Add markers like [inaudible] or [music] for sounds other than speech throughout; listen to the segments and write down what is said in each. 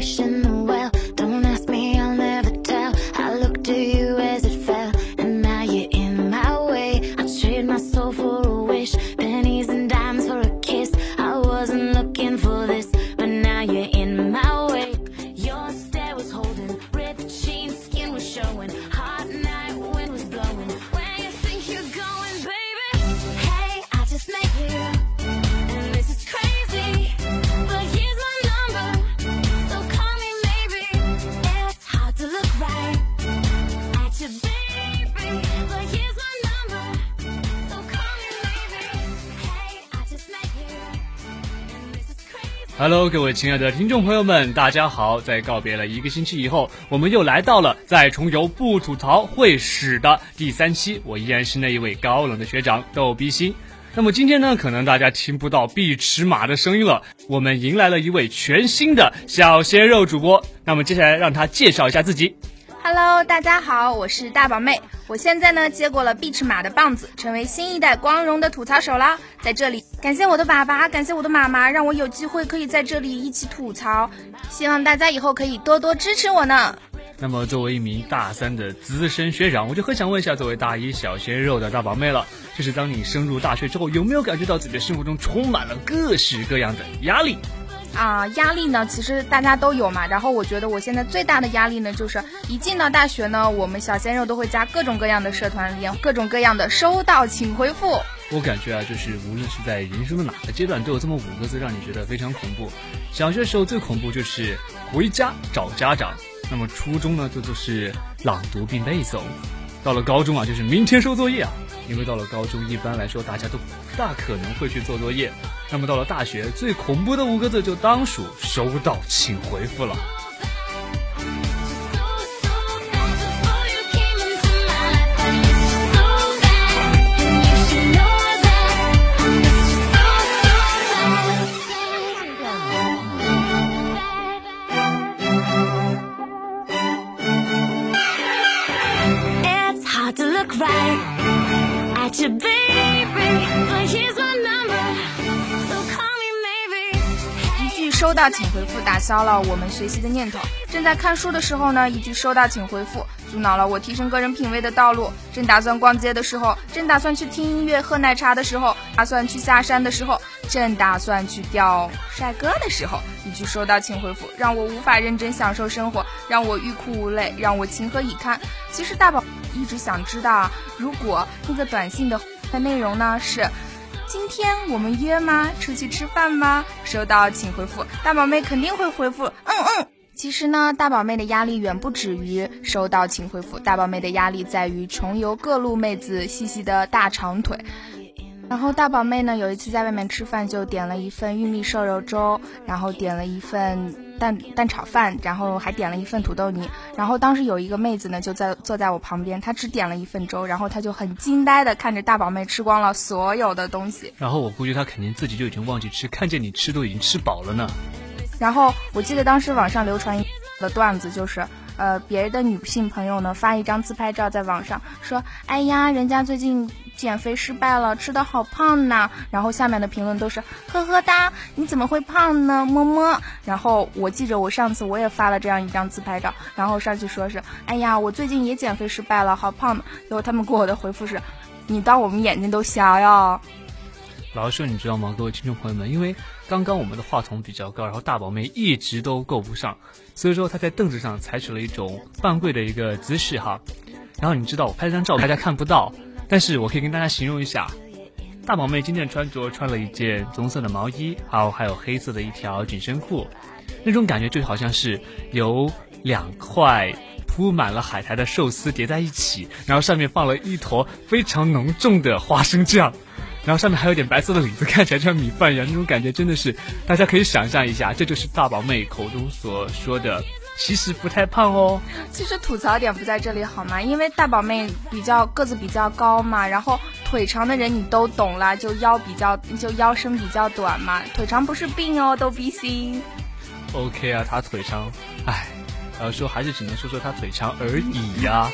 pushing 各位亲爱的听众朋友们，大家好！在告别了一个星期以后，我们又来到了在重游不吐槽会死的第三期。我依然是那一位高冷的学长逗比星。那么今天呢，可能大家听不到碧池马的声音了，我们迎来了一位全新的小鲜肉主播。那么接下来让他介绍一下自己。Hello，大家好，我是大宝妹。我现在呢接过了碧池马的棒子，成为新一代光荣的吐槽手啦。在这里感谢我的爸爸，感谢我的妈妈，让我有机会可以在这里一起吐槽。希望大家以后可以多多支持我呢。那么作为一名大三的资深学长，我就很想问一下，作为大一小鲜肉的大宝妹了，就是当你升入大学之后，有没有感觉到自己的生活中充满了各式各样的压力？啊，压力呢，其实大家都有嘛。然后我觉得我现在最大的压力呢，就是一进到大学呢，我们小鲜肉都会加各种各样的社团连，各种各样的收到请回复。我感觉啊，就是无论是在人生的哪个阶段，都有这么五个字让你觉得非常恐怖。小学时候最恐怖就是回家找家长，那么初中呢，这就是朗读并背诵。到了高中啊，就是明天收作业啊，因为到了高中，一般来说大家都不大可能会去做作业。那么到了大学，最恐怖的五个字就当属收到请回复了。Got you, baby. But here's my number. 收到，请回复，打消了我们学习的念头。正在看书的时候呢，一句收到，请回复，阻挠了我提升个人品味的道路。正打算逛街的时候，正打算去听音乐、喝奶茶的时候，打算去下山的时候，正打算去钓帅哥的时候，一句收到，请回复，让我无法认真享受生活，让我欲哭无泪，让我情何以堪。其实大宝一直想知道，如果那个短信的的内容呢是。今天我们约吗？出去吃饭吗？收到，请回复。大宝妹肯定会回复，嗯嗯。其实呢，大宝妹的压力远不止于收到，请回复。大宝妹的压力在于穷游各路妹子细细的大长腿。然后大宝妹呢，有一次在外面吃饭，就点了一份玉米瘦肉粥，然后点了一份蛋蛋炒饭，然后还点了一份土豆泥。然后当时有一个妹子呢，就在坐在我旁边，她只点了一份粥，然后她就很惊呆的看着大宝妹吃光了所有的东西。然后我估计她肯定自己就已经忘记吃，看见你吃都已经吃饱了呢。然后我记得当时网上流传的段子就是。呃，别的女性朋友呢发一张自拍照在网上说，哎呀，人家最近减肥失败了，吃的好胖呐。然后下面的评论都是呵呵哒，你怎么会胖呢？么么。然后我记着我上次我也发了这样一张自拍照，然后上去说是，哎呀，我最近也减肥失败了，好胖。结果他们给我的回复是，你当我们眼睛都瞎呀？老实说，你知道吗，各位听众朋友们？因为刚刚我们的话筒比较高，然后大宝妹一直都够不上，所以说她在凳子上采取了一种半跪的一个姿势哈。然后你知道我拍了张照，大家看不到，但是我可以跟大家形容一下，大宝妹今天穿着穿了一件棕色的毛衣，还有还有黑色的一条紧身裤，那种感觉就好像是有两块铺满了海苔的寿司叠在一起，然后上面放了一坨非常浓重的花生酱。然后上面还有点白色的领子，看起来像米饭一样，那种感觉真的是，大家可以想象一下，这就是大宝妹口中所说的，其实不太胖哦。其实吐槽点不在这里好吗？因为大宝妹比较个子比较高嘛，然后腿长的人你都懂啦，就腰比较就腰身比较短嘛，腿长不是病哦，都比心。OK 啊，她腿长，唉，要说还是只能说说她腿长而已呀。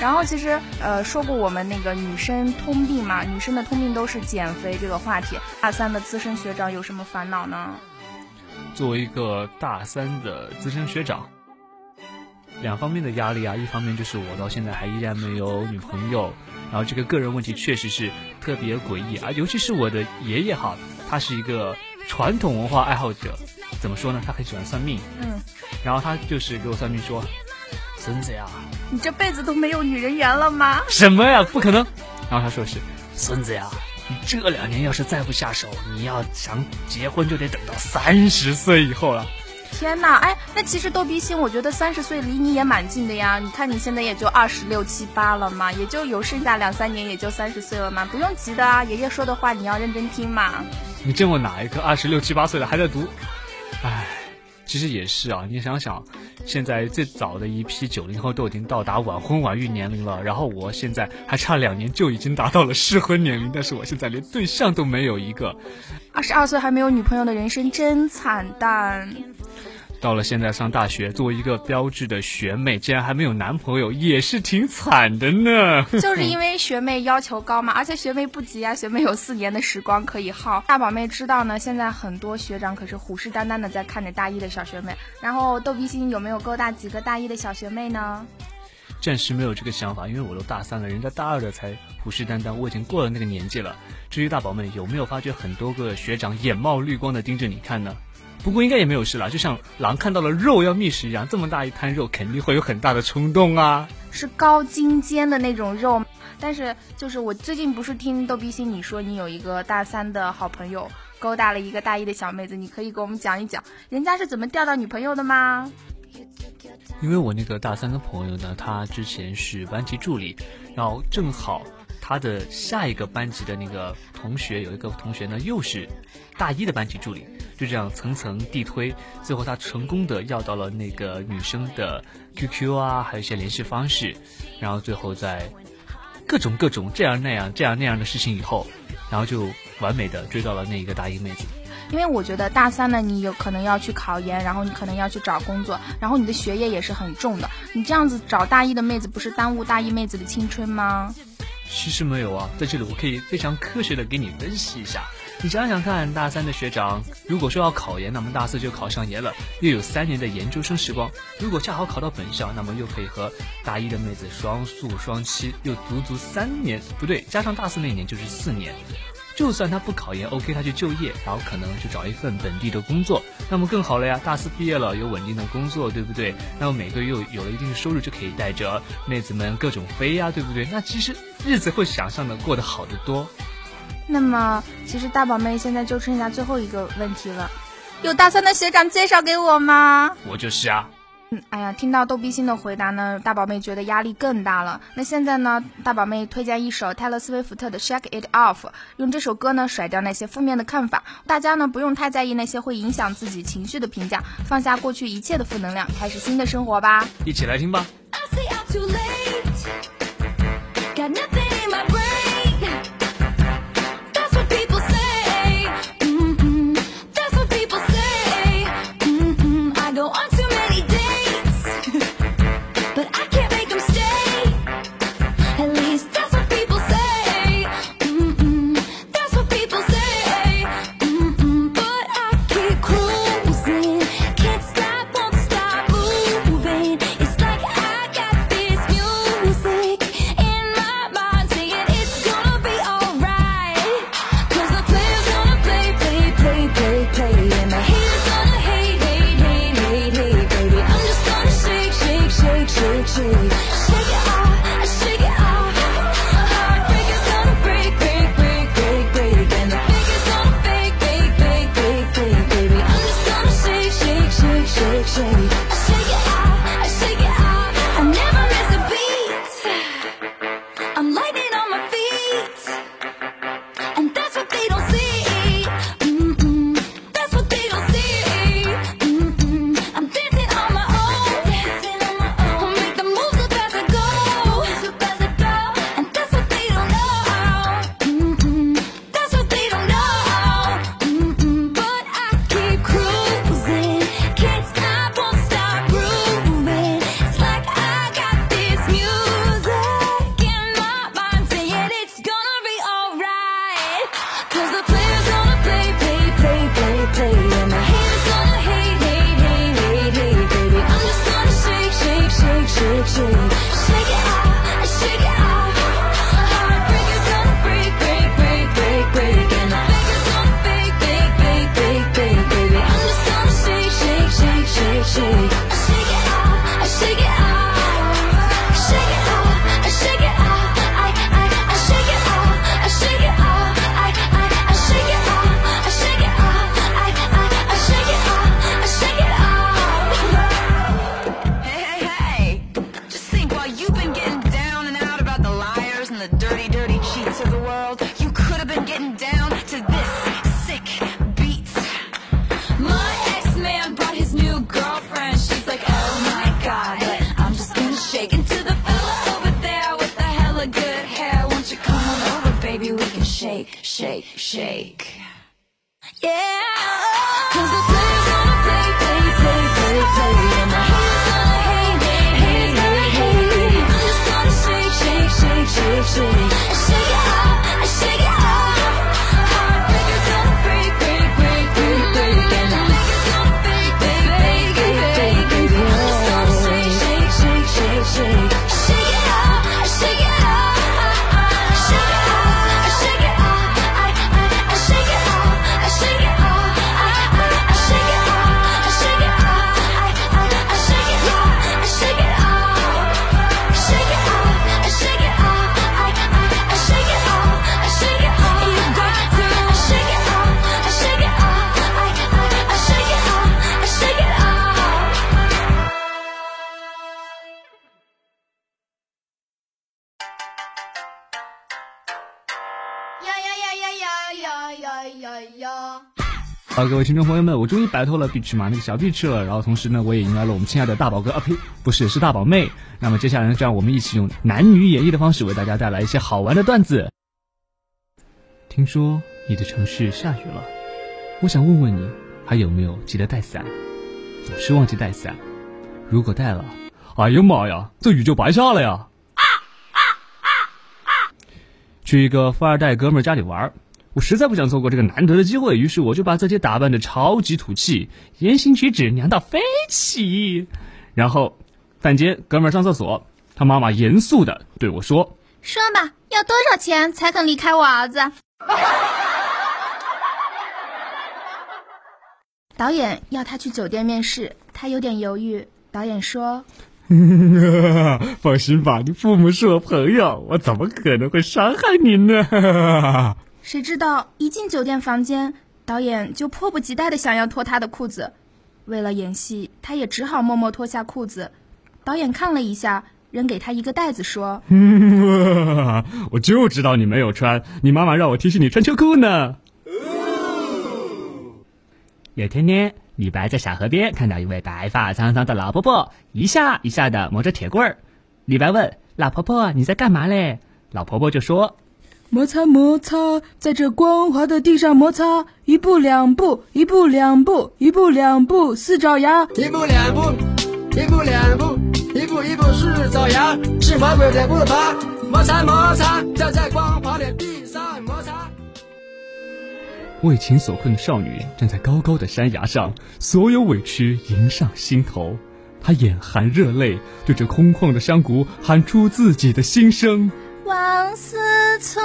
然后其实呃说过我们那个女生通病嘛女生的通病都是减肥这个话题大三的资深学长有什么烦恼呢？作为一个大三的资深学长两方面的压力啊一方面就是我到现在还依然没有女朋友然后这个个人问题确实是特别诡异啊，尤其是我的爷爷哈，他是一个传统文化爱好者，怎么说呢？他很喜欢算命，嗯，然后他就是给我算命说，孙子呀，你这辈子都没有女人缘了吗？什么呀？不可能！然后他说是，孙子呀。你这两年要是再不下手，你要想结婚就得等到三十岁以后了。天呐，哎，那其实逗比星，我觉得三十岁离你也蛮近的呀。你看你现在也就二十六七八了嘛，也就有剩下两三年，也就三十岁了嘛，不用急的啊。爷爷说的话你要认真听嘛。你见过哪一个二十六七八岁的还在读？哎。其实也是啊，你想想，现在最早的一批九零后都已经到达晚婚晚育年龄了，然后我现在还差两年就已经达到了适婚年龄，但是我现在连对象都没有一个。二十二岁还没有女朋友的人生真惨淡。到了现在上大学，作为一个标志的学妹，竟然还没有男朋友，也是挺惨的呢。[laughs] 就是因为学妹要求高嘛，而且学妹不急啊，学妹有四年的时光可以耗。大宝妹知道呢，现在很多学长可是虎视眈眈的在看着大一的小学妹。然后逗比心有没有勾搭几个大一的小学妹呢？暂时没有这个想法，因为我都大三了，人家大二的才虎视眈眈，我已经过了那个年纪了。至于大宝妹有没有发觉很多个学长眼冒绿光的盯着你看呢？不过应该也没有事了，就像狼看到了肉要觅食一样，这么大一滩肉，肯定会有很大的冲动啊。是高精尖的那种肉，但是就是我最近不是听逗比心你说你有一个大三的好朋友勾搭了一个大一的小妹子，你可以给我们讲一讲人家是怎么钓到女朋友的吗？因为我那个大三的朋友呢，他之前是班级助理，然后正好。他的下一个班级的那个同学有一个同学呢，又是大一的班级助理，就这样层层递推，最后他成功的要到了那个女生的 QQ 啊，还有一些联系方式，然后最后在各种各种这样那样这样那样的事情以后，然后就完美的追到了那一个大一妹子。因为我觉得大三呢，你有可能要去考研，然后你可能要去找工作，然后你的学业也是很重的，你这样子找大一的妹子，不是耽误大一妹子的青春吗？其实没有啊，在这里我可以非常科学的给你分析一下。你想想看，大三的学长，如果说要考研，那么大四就考上研了，又有三年的研究生时光。如果恰好考到本校，那么又可以和大一的妹子双宿双栖，又足足三年，不对，加上大四那年就是四年。就算他不考研，OK，他去就业，然后可能就找一份本地的工作，那么更好了呀。大四毕业了，有稳定的工作，对不对？那么每个月又有了一定的收入，就可以带着妹子们各种飞呀，对不对？那其实日子会想象的过得好得多。那么，其实大宝妹现在就剩下最后一个问题了，有大三的学长介绍给我吗？我就是啊。嗯哎呀，听到逗比星的回答呢，大宝妹觉得压力更大了。那现在呢，大宝妹推荐一首泰勒·斯威夫特的《Shake It Off》，用这首歌呢甩掉那些负面的看法。大家呢不用太在意那些会影响自己情绪的评价，放下过去一切的负能量，开始新的生活吧。一起来听吧。to Cause the 好，各位听众朋友们，我终于摆脱了碧池马那个小碧池了，然后同时呢，我也迎来了我们亲爱的大宝哥啊呸，不是是大宝妹。那么接下来呢，就让我们一起用男女演绎的方式为大家带来一些好玩的段子。听说你的城市下雨了，我想问问你，还有没有记得带伞？总是忘记带伞，如果带了，哎呀妈呀，这雨就白下了呀！啊啊啊啊去一个富二代哥们家里玩，我实在不想错过这个难得的机会，于是我就把自己打扮的超级土气，言行举止娘到飞起。然后饭间哥们儿上厕所，他妈妈严肃的对我说说吧，要多少钱才肯离开我儿子？[laughs] 导演要他去酒店面试，他有点犹豫。导演说 [laughs] 放心吧，你父母是我朋友，我怎么可能会伤害你呢？：“谁知道一进酒店房间，导演就迫不及待的想要脱他的裤子。为了演戏，他也只好默默脱下裤子。导演看了一下，扔给他一个袋子，说我就知道你没有穿，你妈妈让我提醒你穿秋裤呢。有天呢，李白在小河边看到一位白发苍苍的老婆婆，一下一下的磨着铁棍儿。李白问老婆婆：“你在干嘛嘞？”老婆婆就说：“摩擦摩擦，在这光滑的地上摩擦，一步两步，一步两步，一步两步，四爪牙。一步两步，一步两步，一步一步是爪牙，是魔鬼的步伐，摩擦摩擦，就在光滑的地上摩擦。为情所困的少女站在高高的山崖上，所有委屈迎上心头。她眼含热泪，对着空旷的山谷喊出自己的心声。王思聪，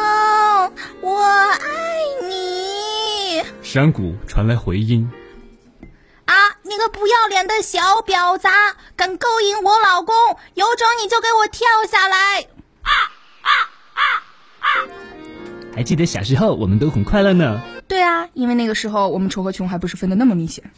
我爱你山谷传来回音。啊！你个不要脸的小婊砸，敢勾引我老公，有种你就给我跳下来！啊啊啊啊还记得小时候，我们都很快乐呢。对啊，因为那个时候我们丑和穷还不是分的那么明显。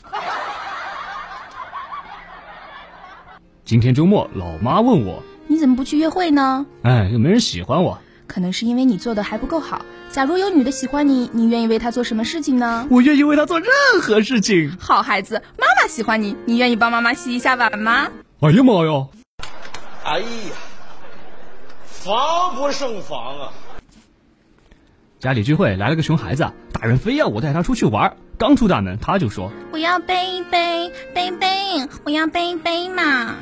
今天周末，老妈问我，你怎么不去约会呢？哎，又没人喜欢我，可能是因为你做的还不够好。假如有女的喜欢你，你愿意为她做什么事情呢？我愿意为她做任何事情。好孩子，妈妈喜欢你，你愿意帮妈妈洗一下碗吗？哎呀妈呀！哎呀，防不胜防啊！家里聚会来了个熊孩子，大人非要我带他出去玩。刚出大门，他就说我要背一背，背背，我要背一背嘛。：“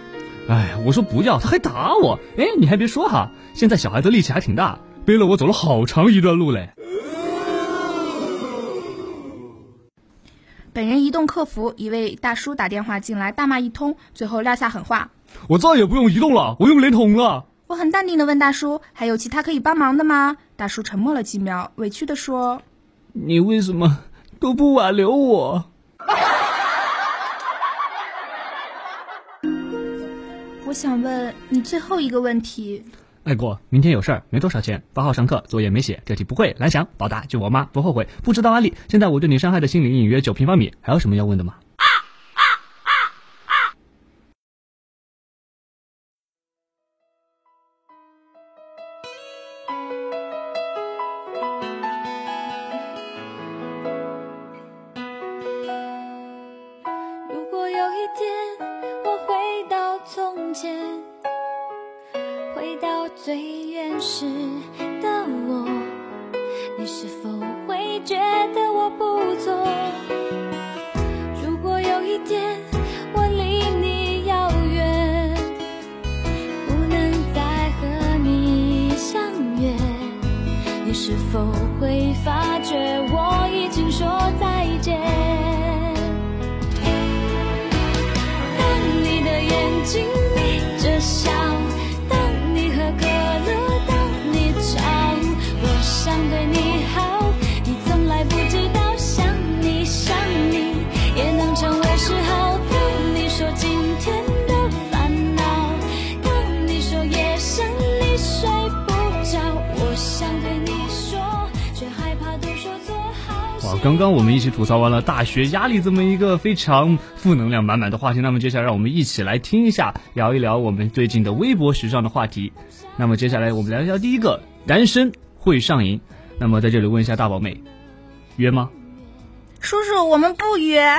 哎，我说不要，他还打我。哎，你还别说哈，现在小孩子力气还挺大，背了我走了好长一段路嘞。本人移动客服一位大叔打电话进来，大骂一通，最后撂下狠话。我再也不用移动了，我用联通了。我很淡定的问大叔：“还有其他可以帮忙的吗？”大叔沉默了几秒，委屈的说你为什么都不挽留我？：“我想问你最后一个问题。爱过，明天有事儿，没多少钱，八号上课，作业没写，这题不会，蓝翔，宝达，就我妈，不后悔，不知道安利。现在我对你伤害的心灵隐约九平方米，还有什么要问的吗？刚刚我们一起吐槽完了大学压力这么一个非常负能量满满的话题，那么接下来让我们一起来听一下，聊一聊我们最近的微博时尚的话题。那么接下来我们聊一聊第一个，单身会上瘾。那么在这里问一下大宝妹，约吗？叔叔，我们不约。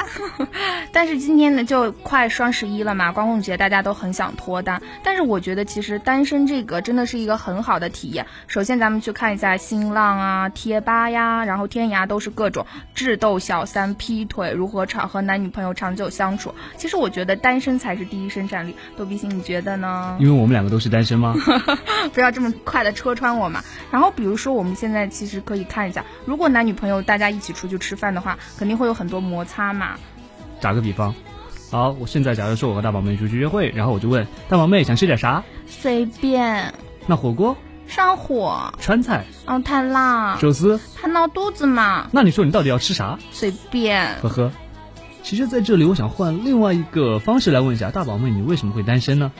[laughs] 但是今天呢，就快双十一了嘛，光棍节大家都很想脱单。但是我觉得其实单身这个真的是一个很好的体验。首先咱们去看一下新浪啊、贴吧呀，然后天涯都是各种智斗小三、劈腿，如何长和男女朋友长久相处。其实我觉得单身才是第一生产力。逗比星，你觉得呢？因为我们两个都是单身吗？[laughs] 不要这么快的戳穿我嘛。然后比如说我们现在其实可以看一下，如果男女朋友大家一起出去吃饭的话，肯定会有很多摩擦嘛。打个比方，好，我现在假如说我和大宝妹出去约会，然后我就问大宝妹想吃点啥？随便那火锅、上火，川菜、哦太辣，寿司，怕闹肚子嘛。那你说你到底要吃啥？随便。呵呵。其实，在这里我想换另外一个方式来问一下大宝妹，你为什么会单身呢？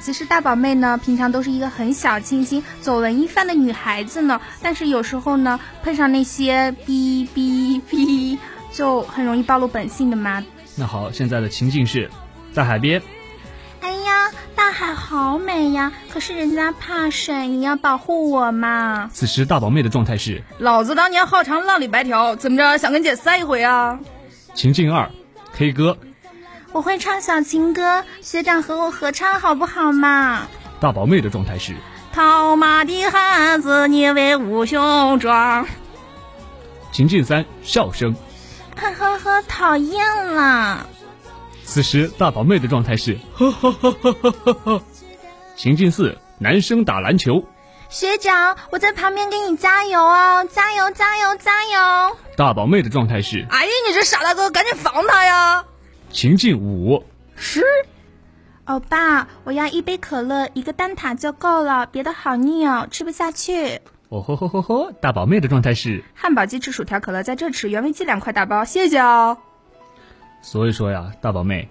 其实大宝妹呢，平常都是一个很小清新、走文艺范的女孩子呢。但是有时候呢，碰上那些哔哔哔，就很容易暴露本性的嘛。那好，现在的情境是在海边，哎呀，大海好美呀！可是人家怕水，你要保护我嘛。此时大宝妹的状态是老子当年好长浪里白条，怎么着想跟姐塞一回啊？情境二，K 歌，我会唱小情歌，学长和我合唱好不好嘛？大宝妹的状态是套马的汉子，你威武雄壮。情境三，笑声。呵呵呵，讨厌啦！此时大宝妹的状态是呵呵呵呵呵呵呵。情境四，男生打篮球。学长，我在旁边给你加油哦，加油加油加油！大宝妹的状态是哎呀，你这傻大哥，赶紧防他呀！情境五，是。欧巴，我要一杯可乐，一个蛋挞就够了，别的好腻哦，吃不下去。哦吼吼吼吼！大宝妹的状态是汉堡鸡翅薯条可乐在这吃，原味鸡两块大包，谢谢哦。所以说呀，大宝妹，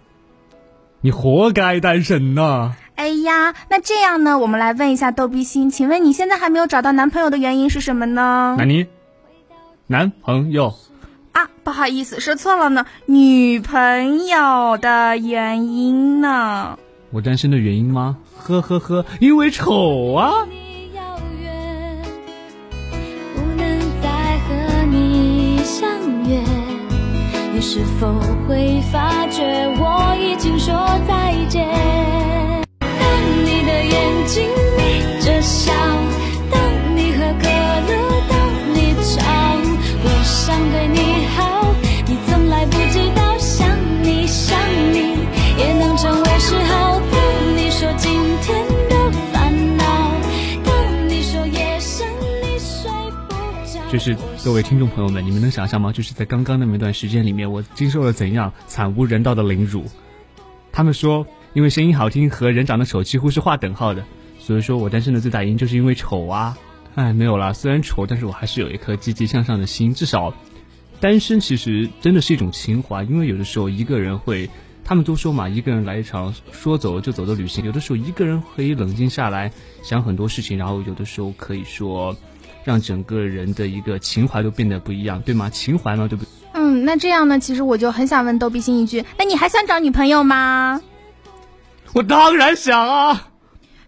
你活该单身呐、哎呀，那这样呢？我们来问一下逗比心，请问你现在还没有找到男朋友的原因是什么呢？那你男朋友啊，不好意思，说错了呢，女朋友的原因呢？我单身的原因吗？呵呵呵，因为丑啊！你遥远，不能再和你相约。你是否会发觉我已经说再见？当你的眼睛眯着笑，当你喝可乐，当你吵，我想对你就是各位听众朋友们，你们能想象吗？就是在刚刚那么一段时间里面，我经受了怎样惨无人道的凌辱？他们说，因为声音好听和人长得丑几乎是划等号的，所以说我单身的最大原因就是因为丑啊！哎，没有啦，虽然丑，但是我还是有一颗积极向上的心。至少，单身其实真的是一种情怀，因为有的时候一个人会，他们都说嘛，一个人来一场说走就走的旅行，有的时候一个人可以冷静下来想很多事情，然后有的时候可以说。让整个人的一个情怀都变得不一样，对吗？情怀嘛，对不对？嗯，那这样呢？其实我就很想问逗比心一句，那你还想找女朋友吗？我当然想啊！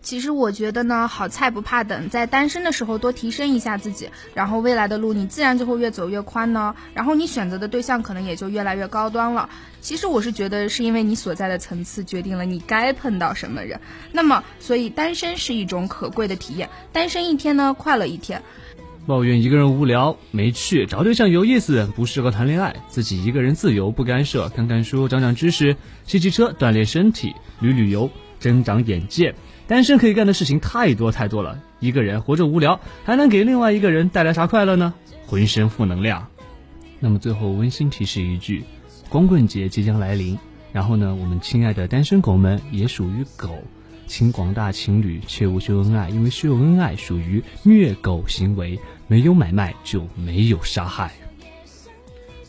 其实我觉得呢，好菜不怕等，在单身的时候多提升一下自己，然后未来的路你自然就会越走越宽呢。然后你选择的对象可能也就越来越高端了。其实我是觉得，是因为你所在的层次决定了你该碰到什么人。那么，所以单身是一种可贵的体验，单身一天呢，快乐一天。抱怨一个人无聊没趣，找对象有意思，不适合谈恋爱，自己一个人自由不干涉，看看书长长知识，骑骑车锻炼身体，旅旅游增长眼界。单身可以干的事情太多太多了，一个人活着无聊，还能给另外一个人带来啥快乐呢？浑身负能量。那么最后温馨提示一句：光棍节即将来临，然后呢，我们亲爱的单身狗们也属于狗，请广大情侣切勿秀恩爱，因为秀恩爱属于虐狗行为，没有买卖就没有杀害。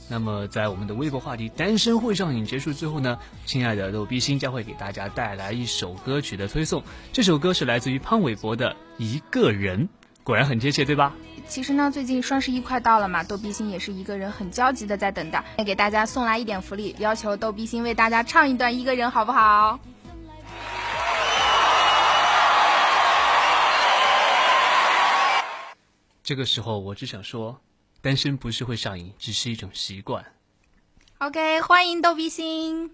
那么，在我们的微博话题“单身会上瘾”结束之后呢，亲爱的逗逼星将会给大家带来一首歌曲的推送。这首歌是来自于潘玮柏的《一个人》，果然很贴切，对吧？其实呢，最近双十一快到了嘛，逗比星也是一个人很焦急的在等待，也给大家送来一点福利，要求逗比星为大家唱一段《一个人》，好不好？这个时候，我只想说，单身不是会上瘾，只是一种习惯。OK，欢迎逗比星。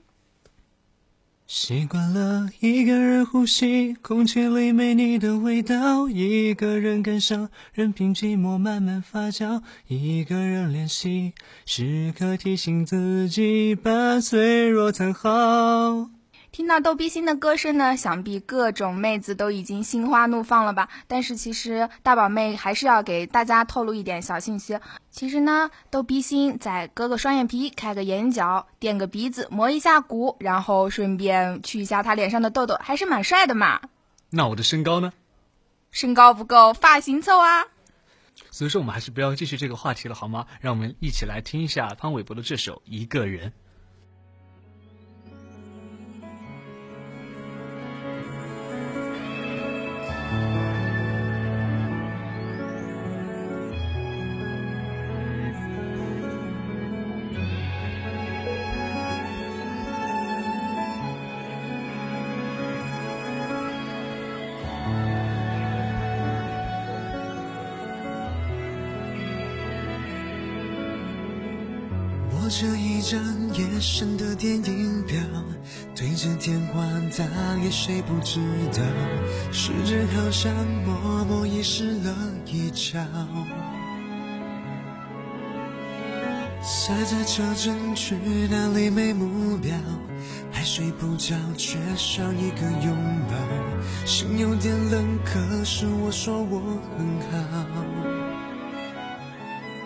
习惯了一个人呼吸，空气里没你的味道；一个人感伤，任凭寂寞慢慢发酵；一个人练习，时刻提醒自己把脆弱藏好。听到逗比星的歌声呢，想必各种妹子都已经心花怒放了吧？但是其实大宝妹还是要给大家透露一点小信息。其实呢，逗比星在割个双眼皮，开个眼角，垫个鼻子，磨一下骨，然后顺便去一下他脸上的痘痘，还是蛮帅的嘛。那我的身高呢？身高不够，发型凑啊！所以说，我们还是不要继续这个话题了，好吗？让我们一起来听一下潘玮柏的这首《一个人》。握着一张夜深的电影票，对着电话打给谁不知道，时间好像默默遗失了一角。塞在车站去哪里没目标，还睡不着，缺少一个拥抱，心有点冷，可是我说我很好。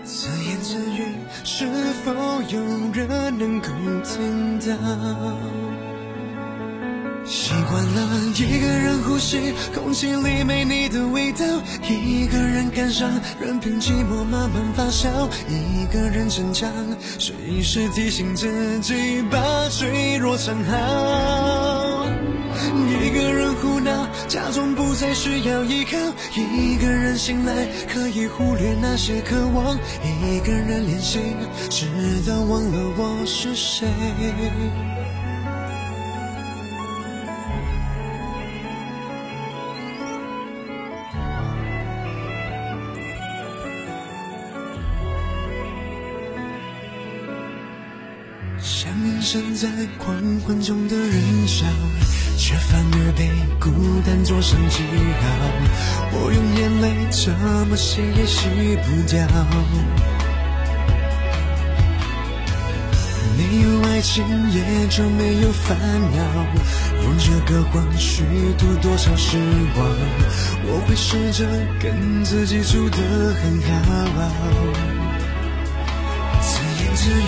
自言自语，是否有人能够听到？习惯了一个人呼吸，空气里没你的味道；一个人感伤，任凭寂寞慢慢发酵；一个人逞强，随时提醒自己把脆弱藏好。一个人胡闹，假装不再需要依靠；一个人醒来，可以忽略那些渴望；一个人练习，直到忘了我是谁。在狂欢中的人潮，却反而被孤单做上记号。我用眼泪怎么洗也洗不掉。没有爱情，也就没有烦恼。用这个谎虚度多少时光？我会试着跟自己处得很好。自言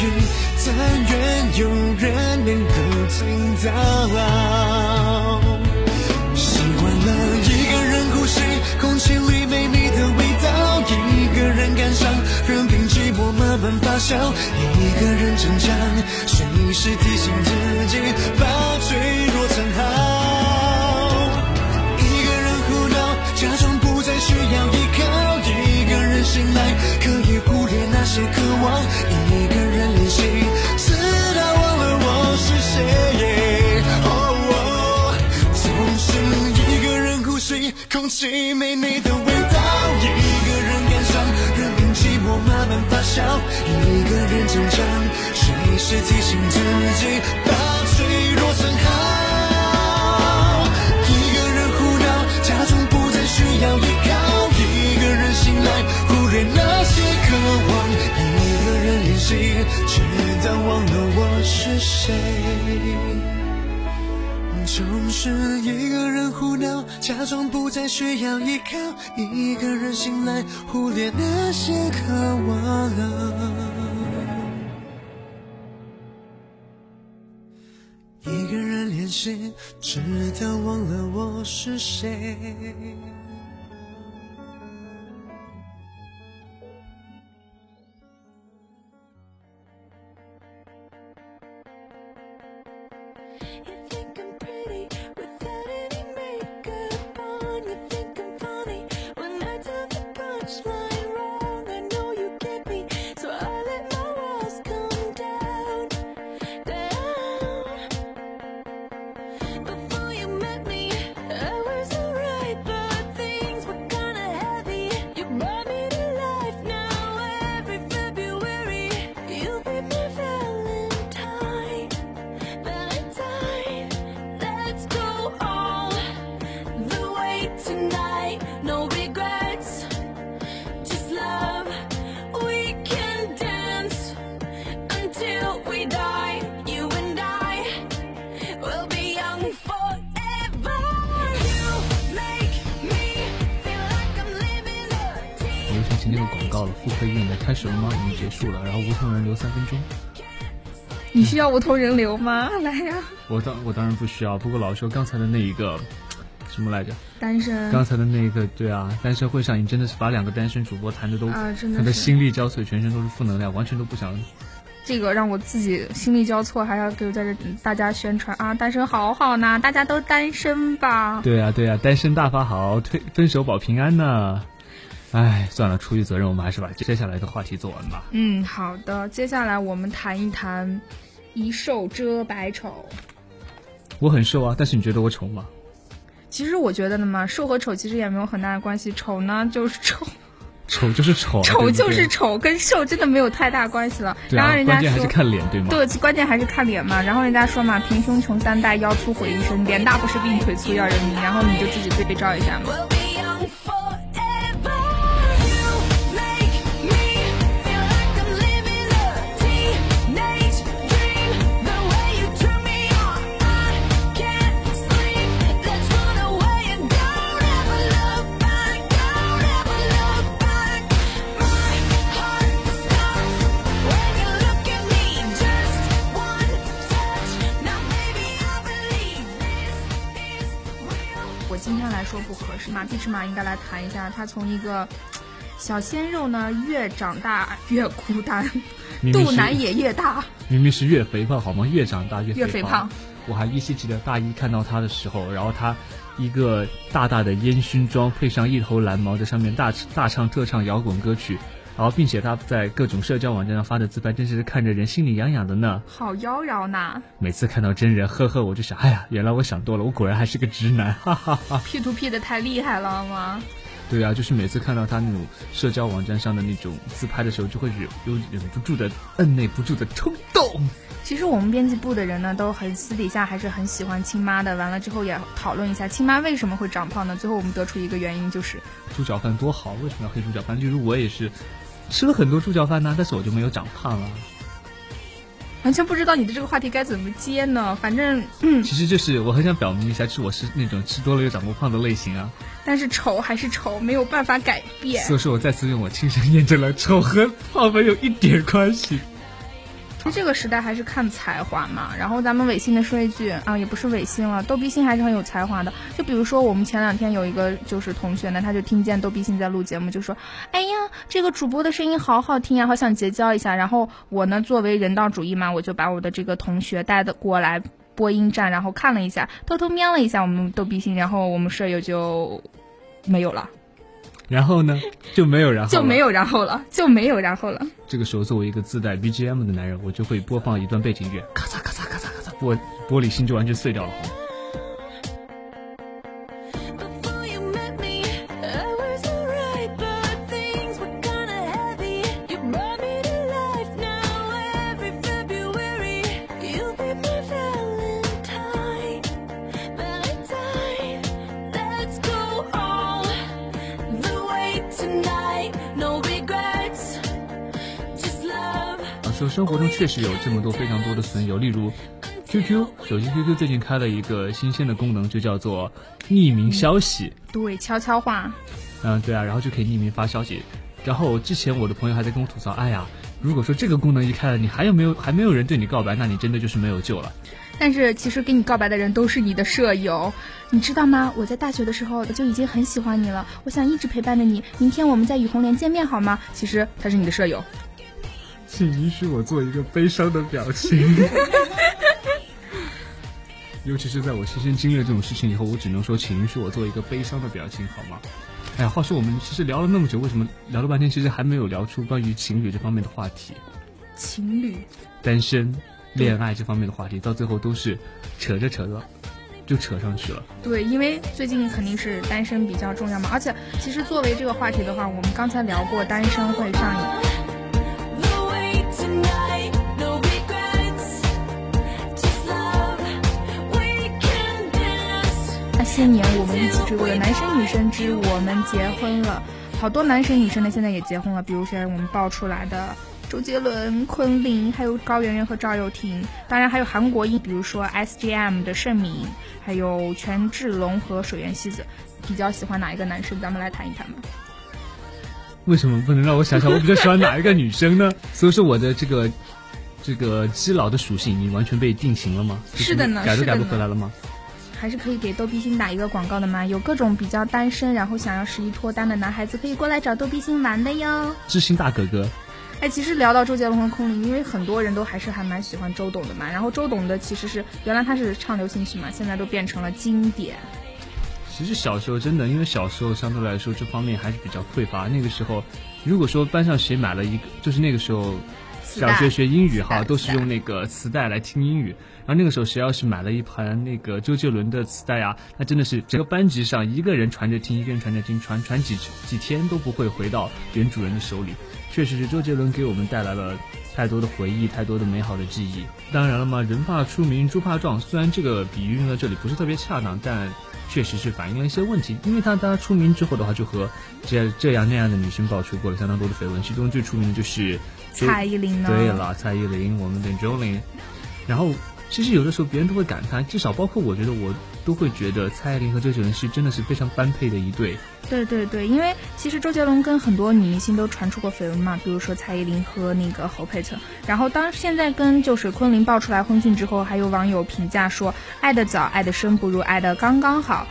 自语，但愿有人能够听到。习惯了一个人呼吸，空气里没你的味道；一个人感伤，任凭寂寞慢慢发酵；一个人逞强，随时提醒自己把脆弱藏好。吸，空气没你的味道；一个人感伤，任凭寂寞慢慢发酵；一个人逞强，随时提醒自己把脆弱藏好。一个人胡闹，假装不再需要依靠；一个人醒来，忽略那些渴望；一个人练习，直到忘了我是谁。总是一个人胡闹，假装不再需要依靠，一个人醒来，忽略那些渴望。一个人练习，直到忘了我是谁。然后无痛人流三分钟。你需要无痛人流吗？[laughs] 来呀，我当我当然不需要，不过老实说刚才的那一个什么来着？单身刚才的那一个，对啊，单身会上你真的是把两个单身主播谈的都，啊真的心力交瘁，全身都是负能量，完全都不想。这个让我自己心力交瘁，还要给我在这大家宣传啊，单身好好呢，大家都单身吧。对啊，对啊，单身大法好，推分手保平安呢。唉，算了，出于责任，我们还是把接下来的话题做完吧。嗯，好的，接下来我们谈一谈一瘦遮百丑。我很瘦啊，但是你觉得我丑吗？其实我觉得呢嘛，瘦和丑其实也没有很大的关系，丑呢就是丑，丑就是丑啊，[laughs] 丑就是丑，跟瘦真的没有太大关系了。啊然后，人家关键还说是看脸，对吗？对，关键还是看脸嘛。然后人家说嘛，平胸穷三代，腰粗毁一生，脸大不是病，腿粗要人命。然后你就自己对照一下嘛。说不合适嘛，地尺马应该来谈一下，他从一个 [tsk] 小鲜肉呢，越长大越孤单，肚腩也越大。明明是越肥胖好吗？越长大越肥越肥胖。我还依稀记得大一看到他的时候，然后他一个大大的烟熏妆，配上一头蓝毛，在上面大大唱特唱摇滚歌曲，然后并且他在各种社交网站上发的自拍，真是看着人心里痒痒的呢。好妖娆呐每次看到真人，呵呵，我就想，哎呀，原来我想多了，我果然还是个直男，哈哈哈。，P to P 的太厉害了吗？对啊，就是每次看到他那种社交网站上的那种自拍的时候，就会忍又忍不住的摁捺不住的冲动。其实我们编辑部的人呢，都很私底下还是很喜欢亲妈的。完了之后也讨论一下亲妈为什么会长胖呢？最后我们得出一个原因，就是猪脚饭多好，为什么要黑猪脚饭？就是我也是吃了很多猪脚饭呢，但是我就没有长胖啊。完全不知道你的这个话题该怎么接呢。反正，嗯，其实就是我很想表明一下，就是我是那种吃多了又长不胖的类型啊。但是丑还是丑，没有办法改变。所以说我再次用我亲身验证了，丑和胖没有一点关系。其实这个时代还是看才华嘛。然后咱们违心的说一句啊，也不是违心了，逗比心还是很有才华的。就比如说我们前两天有一个就是同学呢，他就听见逗比心在录节目，就说：“哎呀，这个主播的声音好好听呀，好想结交一下。”然后我呢，作为人道主义嘛，我就把我的这个同学带的过来播音站，然后看了一下，偷偷瞄了一下我们逗比心，然后我们舍友就没有了，然后呢，就没有然后，就没。有然后了，就没有然后了。这个时候，作为一个自带 BGM 的男人，我就会播放一段背景乐，咔嚓咔嚓咔嚓咔嚓，玻玻璃心就完全碎掉了。生活中确实有这么多非常多的损友，例如 QQ 手机 QQ 最近开了一个新鲜的功能，就叫做匿名消息。对，悄悄话。嗯，对啊，然后就可以匿名发消息。然后之前我的朋友还在跟我吐槽，哎呀，如果说这个功能一开了，你还有没有还没有人对你告白，那你真的就是没有救了。但是其实给你告白的人都是你的舍友，你知道吗？我在大学的时候就已经很喜欢你了，我想一直陪伴着你。明天我们在雨红莲见面好吗？其实他是你的舍友。请允许我做一个悲伤的表情。[laughs] 尤其是在我亲身经历了这种事情以后，我只能说，请允许我做一个悲伤的表情好吗？哎呀，话说我们其实聊了那么久，为什么聊了半天，其实还没有聊出关于情侣这方面的话题？情侣，单身、恋爱这方面的话题，到最后都是扯着扯着就扯上去了。对，因为最近肯定是单身比较重要嘛，而且其实作为这个话题的话，我们刚才聊过单身会上瘾。些年我们一起追过的男生女生之我们结婚了，好多男生女生呢现在也结婚了，比如说我们爆出来的周杰伦、昆凌，还有高圆圆和赵又廷，当然还有韩国艺，比如说 S G M 的盛敏，还有权志龙和水原希子。比较喜欢哪一个男生？咱们来谈一谈吧。为什么不能让我想想我比较喜欢哪一个女生呢？所以说我的这个这个基佬的属性，已经完全被定型了吗？是的呢改都改不回来了吗？还是可以给逗比星打一个广告的嘛？有各种比较单身，然后想要十一脱单的男孩子，可以过来找逗比星玩的哟。知心大哥哥，哎，其实聊到周杰伦和空灵，因为很多人都还是还蛮喜欢周董的嘛。然后周董的其实是原来他是唱流行曲嘛，现在都变成了经典。其实小时候真的，因为小时候相对来说这方面还是比较匮乏。那个时候，如果说班上谁买了一个，就是那个时候小学学英语哈，都是用那个磁带来听英语。然后那个时候谁要是买了一盘那个周杰伦的磁带啊，那真的是整个班级上一个人传着听，一个人传着听，传传几几天都不会回到原主人的手里。确实是周杰伦给我们带来了太多的回忆，太多的美好的记忆。当然了嘛，人怕出名，猪怕壮。虽然这个比喻用在这里不是特别恰当，但确实是反映了一些问题。因为他他出名之后的话，就和这这样那样的女生爆出过了相当多的绯闻，其中最出名的就是蔡依林呢？对了，蔡依林，我们的 Jolin。然后其实有的时候别人都会感叹，至少包括我觉得我都会觉得蔡依林和周杰伦是真的是非常般配的一对。对对对，因为其实周杰伦跟很多女明星都传出过绯闻嘛，比如说蔡依林和那个侯佩岑。然后当现在跟就是昆凌爆出来婚讯之后，还有网友评价说，爱得早，爱得深，不如爱得刚刚好。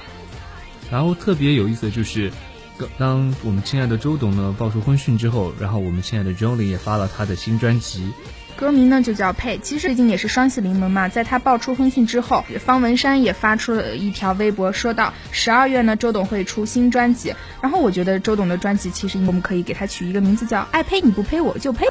然后特别有意思的就是，当当我们亲爱的周董呢爆出婚讯之后，然后我们亲爱的 Jolin 也发了他的新专辑。歌名呢就叫配，其实最近也是双喜临门嘛，在他爆出婚讯之后，方文山也发出了一条微博，说到十二月呢周董会出新专辑，然后我觉得周董的专辑其实我们可以给他取一个名字叫爱配你不配我就配。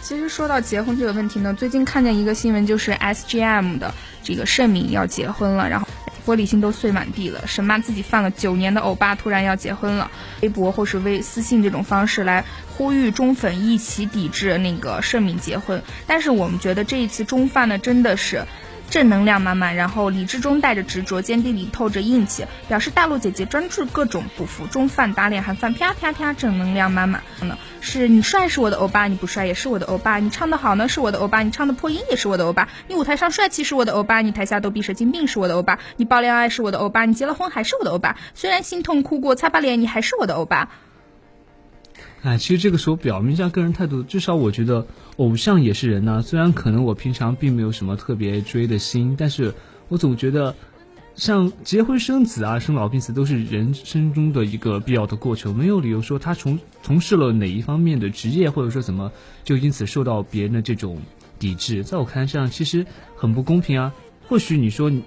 其实说到结婚这个问题呢，最近看见一个新闻，就是 S.G.M 的这个盛敏要结婚了，然后。玻璃心都碎满地了，神骂自己犯了九年的欧巴突然要结婚了，微博或是微私信这种方式来呼吁中粉一起抵制那个盛敏结婚。但是我们觉得这一次中饭呢真的是正能量满满，然后理智中带着执着，坚定里透着硬气，表示大陆姐姐专治各种不服，中饭打脸韩饭啪啪啪，正能量满满呢。是你帅是我的欧巴，你不帅也是我的欧巴，你唱的好呢是我的欧巴，你唱的破音也是我的欧巴，你舞台上帅气是我的欧巴，你台下逗逼神经病是我的欧巴，你爆恋爱是我的欧巴，你结了婚还是我的欧巴，虽然心痛哭过擦把脸，你还是我的欧巴。哎，其实这个时候表明一下个人态度，至少我觉得偶像也是人呐、虽然可能我平常并没有什么特别追的星，但是我总觉得，像结婚生子啊、生老病死都是人生中的一个必要的过程，没有理由说他从从事了哪一方面的职业，或者说怎么就因此受到别人的这种抵制。在我看来，这样其实很不公平啊。或许你说你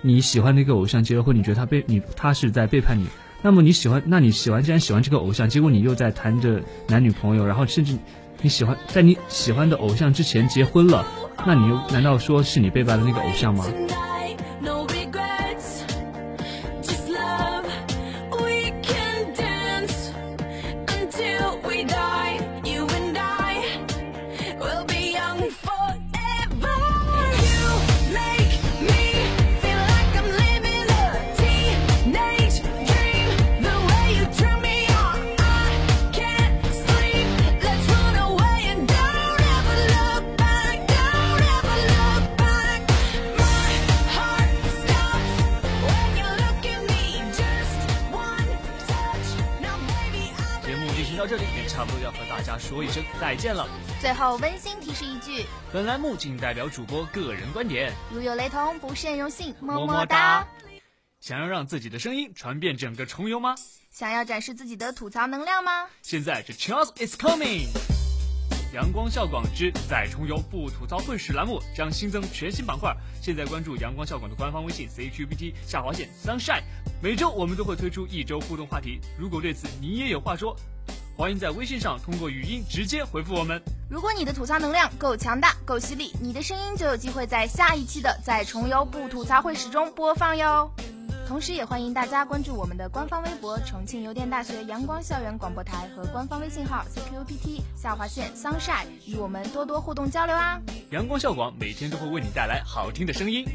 你喜欢那个偶像结了婚，你觉得他背你他是在背叛你。那么你喜欢，那你喜欢，既然喜欢这个偶像，结果你又在谈着男女朋友，然后甚至你喜欢在你喜欢的偶像之前结婚了，那你又难道说是你背叛了那个偶像吗？再见了。最后温馨提示一句：本栏目仅代表主播个人观点，如有雷同，不是很荣幸，么么么哒。想要让自己的声音传遍整个重游吗？想要展示自己的吐槽能量吗？现在这 Charles is coming。阳光校广之在重游不吐槽会史栏目将新增全新板块，现在关注阳光校广的官方微信 CQBT 下划线 Sunshine，每周我们都会推出一周互动话题。如果对此你也有话说，欢迎在微信上通过语音直接回复我们。如果你的吐槽能量够强大、够犀利，你的声音就有机会在下一期的在重游不吐槽会史中播放哟。同时，也欢迎大家关注我们的官方微博“重庆邮电大学阳光校园广播台”和官方微信号 “CQPT 下划线 Sunshine”，与我们多多互动交流啊！阳光校广每天都会为你带来好听的声音。